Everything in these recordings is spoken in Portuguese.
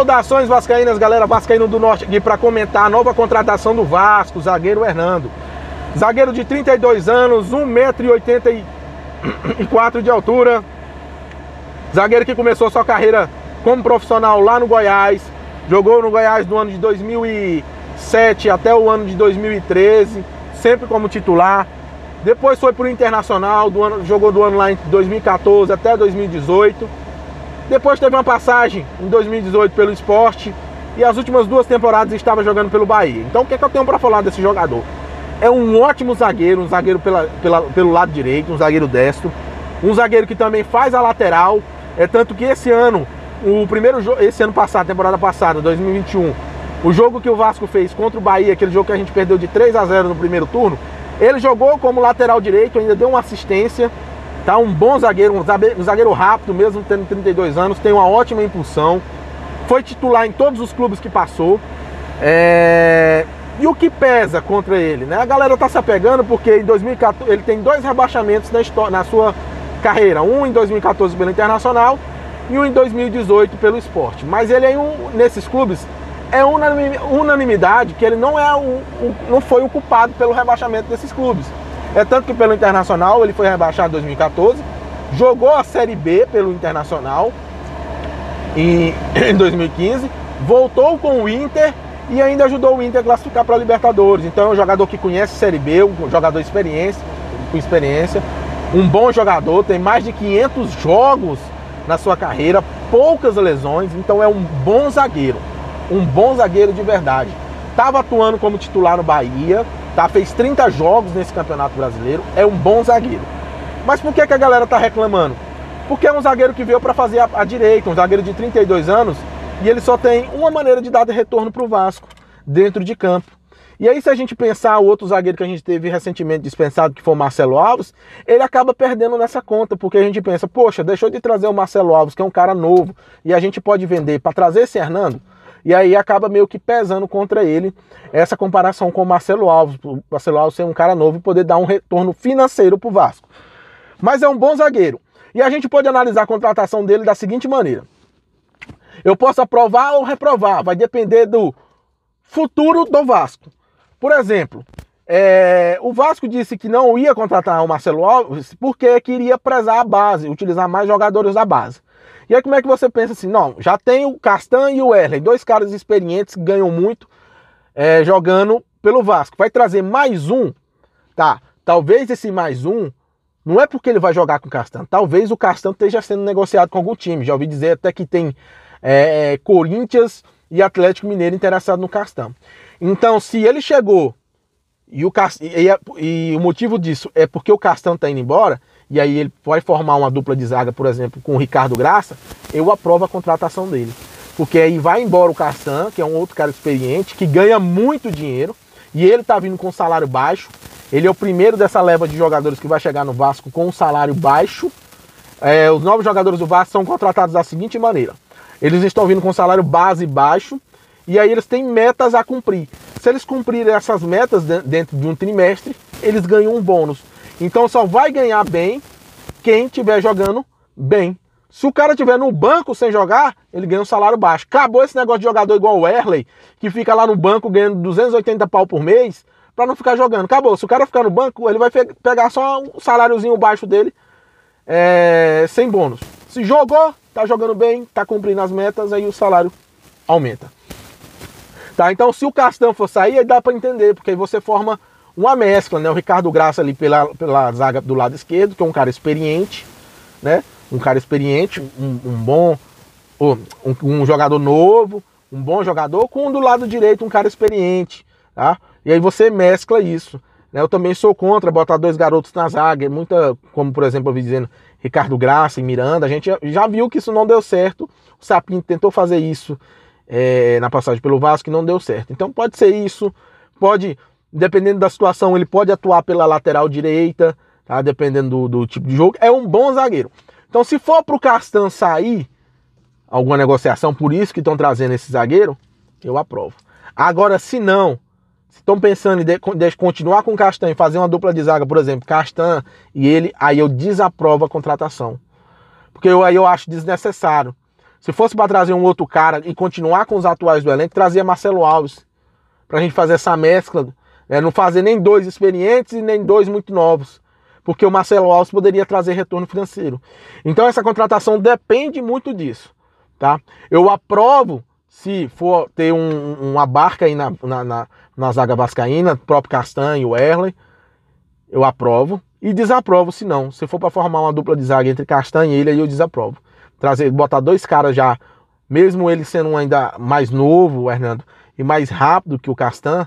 Saudações vascaínas, galera vascaíno do Norte aqui para comentar a nova contratação do Vasco, zagueiro Hernando. Zagueiro de 32 anos, 1,84m de altura. Zagueiro que começou sua carreira como profissional lá no Goiás. Jogou no Goiás do ano de 2007 até o ano de 2013, sempre como titular. Depois foi para o Internacional, do ano, jogou do ano lá em 2014 até 2018. Depois teve uma passagem em 2018 pelo esporte. E as últimas duas temporadas estava jogando pelo Bahia. Então o que, é que eu tenho para falar desse jogador? É um ótimo zagueiro, um zagueiro pela, pela, pelo lado direito, um zagueiro destro. Um zagueiro que também faz a lateral. É tanto que esse ano, o primeiro esse ano passado, temporada passada, 2021, o jogo que o Vasco fez contra o Bahia, aquele jogo que a gente perdeu de 3 a 0 no primeiro turno, ele jogou como lateral direito, ainda deu uma assistência. Tá um bom zagueiro, um zagueiro rápido, mesmo tendo 32 anos, tem uma ótima impulsão. Foi titular em todos os clubes que passou. É... E o que pesa contra ele? Né? A galera tá se apegando porque em 2014 ele tem dois rebaixamentos na, história, na sua carreira. Um em 2014 pelo Internacional e um em 2018 pelo esporte. Mas ele é um, nesses clubes é unanimidade que ele não, é o, o, não foi o culpado pelo rebaixamento desses clubes. É tanto que pelo Internacional ele foi rebaixado em 2014, jogou a Série B pelo Internacional em, em 2015, voltou com o Inter e ainda ajudou o Inter a classificar para a Libertadores. Então é um jogador que conhece Série B, um jogador experiência, com experiência, um bom jogador, tem mais de 500 jogos na sua carreira, poucas lesões, então é um bom zagueiro um bom zagueiro de verdade. Estava atuando como titular no Bahia, tá? fez 30 jogos nesse Campeonato Brasileiro, é um bom zagueiro. Mas por que, que a galera está reclamando? Porque é um zagueiro que veio para fazer a, a, direita, um zagueiro de 32 anos, e ele só tem uma maneira de dar de retorno para o Vasco, dentro de campo. E aí, se a gente pensar o outro zagueiro que a gente teve recentemente dispensado, que foi o Marcelo Alves, ele acaba perdendo nessa conta, porque a gente pensa, poxa, deixou de trazer o Marcelo Alves, que é um cara novo, e a gente pode vender para trazer esse Hernando. E aí acaba meio que pesando contra ele essa comparação com o Marcelo Alves. O Marcelo Alves ser um cara novo e poder dar um retorno financeiro para o Vasco. Mas é um bom zagueiro. E a gente pode analisar a contratação dele da seguinte maneira: eu posso aprovar ou reprovar, vai depender do futuro do Vasco. Por exemplo, é, o Vasco disse que não ia contratar o Marcelo Alves porque queria prezar a base, utilizar mais jogadores da base. E aí como é que você pensa assim, não, já tem o Castan e o Erlen, dois caras experientes que ganham muito é, jogando pelo Vasco. Vai trazer mais um, tá? Talvez esse mais um, não é porque ele vai jogar com o Castan, talvez o Castan esteja sendo negociado com algum time. Já ouvi dizer até que tem é, é Corinthians e Atlético Mineiro interessado no Castan. Então, se ele chegou e o, e, e, o motivo disso é porque o Castan está indo embora, e aí ele vai formar uma dupla de zaga, por exemplo, com o Ricardo Graça, eu aprovo a contratação dele. Porque aí vai embora o Castan, que é um outro cara experiente, que ganha muito dinheiro, e ele tá vindo com salário baixo. Ele é o primeiro dessa leva de jogadores que vai chegar no Vasco com um salário baixo. É, os novos jogadores do Vasco são contratados da seguinte maneira: eles estão vindo com salário base baixo, e aí eles têm metas a cumprir. Se eles cumprirem essas metas dentro de um trimestre, eles ganham um bônus. Então só vai ganhar bem quem estiver jogando bem. Se o cara estiver no banco sem jogar, ele ganha um salário baixo. Acabou esse negócio de jogador igual o Erley, que fica lá no banco ganhando 280 pau por mês, para não ficar jogando. Acabou. Se o cara ficar no banco, ele vai pegar só um saláriozinho baixo dele, é, sem bônus. Se jogou, tá jogando bem, tá cumprindo as metas, aí o salário aumenta. Tá? Então, se o Castão for sair, aí dá para entender, porque aí você forma uma mescla, né? O Ricardo Graça ali pela, pela zaga do lado esquerdo, que é um cara experiente, né? Um cara experiente, um, um bom. Um, um, jogador novo, um bom jogador, com do lado direito um cara experiente, tá? E aí você mescla isso. Né? Eu também sou contra botar dois garotos na zaga, é muita, como por exemplo eu vi dizendo, Ricardo Graça e Miranda, a gente já viu que isso não deu certo. O Sapinto tentou fazer isso é, na passagem pelo Vasco e não deu certo. Então pode ser isso, pode dependendo da situação, ele pode atuar pela lateral direita, tá? dependendo do, do tipo de jogo. É um bom zagueiro. Então, se for para o Castan sair, alguma negociação, por isso que estão trazendo esse zagueiro, eu aprovo. Agora, se não, se estão pensando em de, de, continuar com o Castan e fazer uma dupla de zaga, por exemplo, Castan e ele, aí eu desaprovo a contratação. Porque eu, aí eu acho desnecessário. Se fosse para trazer um outro cara e continuar com os atuais do elenco, trazia Marcelo Alves. Pra gente fazer essa mescla. É, não fazer nem dois experientes e nem dois muito novos. Porque o Marcelo Alves poderia trazer retorno financeiro. Então essa contratação depende muito disso. Tá? Eu aprovo se for ter um, uma barca aí na, na, na, na zaga vascaína, próprio Castanho, o Erlen, eu aprovo. E desaprovo se não. Se for para formar uma dupla de zaga entre Castanho e ele, aí eu desaprovo trazer, botar dois caras já, mesmo ele sendo ainda mais novo, Hernando, e mais rápido que o Castan,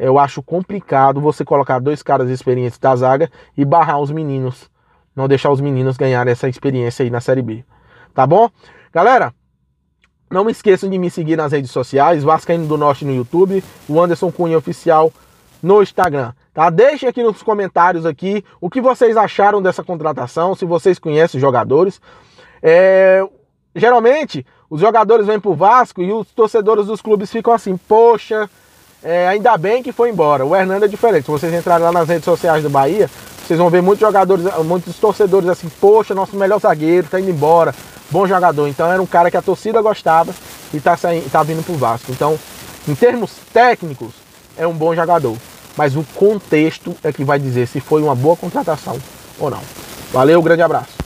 eu acho complicado você colocar dois caras experientes da zaga e barrar os meninos. Não deixar os meninos ganharem essa experiência aí na Série B. Tá bom? Galera, não me esqueçam de me seguir nas redes sociais, Vascaíno do Norte no YouTube, o Anderson Cunha Oficial no Instagram. Tá? Deixem aqui nos comentários aqui o que vocês acharam dessa contratação, se vocês conhecem os jogadores. É, geralmente, os jogadores vêm pro Vasco e os torcedores dos clubes ficam assim, poxa, é, ainda bem que foi embora. O Hernando é diferente. Se vocês entrarem lá nas redes sociais do Bahia, vocês vão ver muitos jogadores, muitos torcedores assim, poxa, nosso melhor zagueiro tá indo embora, bom jogador. Então era um cara que a torcida gostava e tá, saindo, tá vindo pro Vasco. Então, em termos técnicos, é um bom jogador. Mas o contexto é que vai dizer se foi uma boa contratação ou não. Valeu, grande abraço.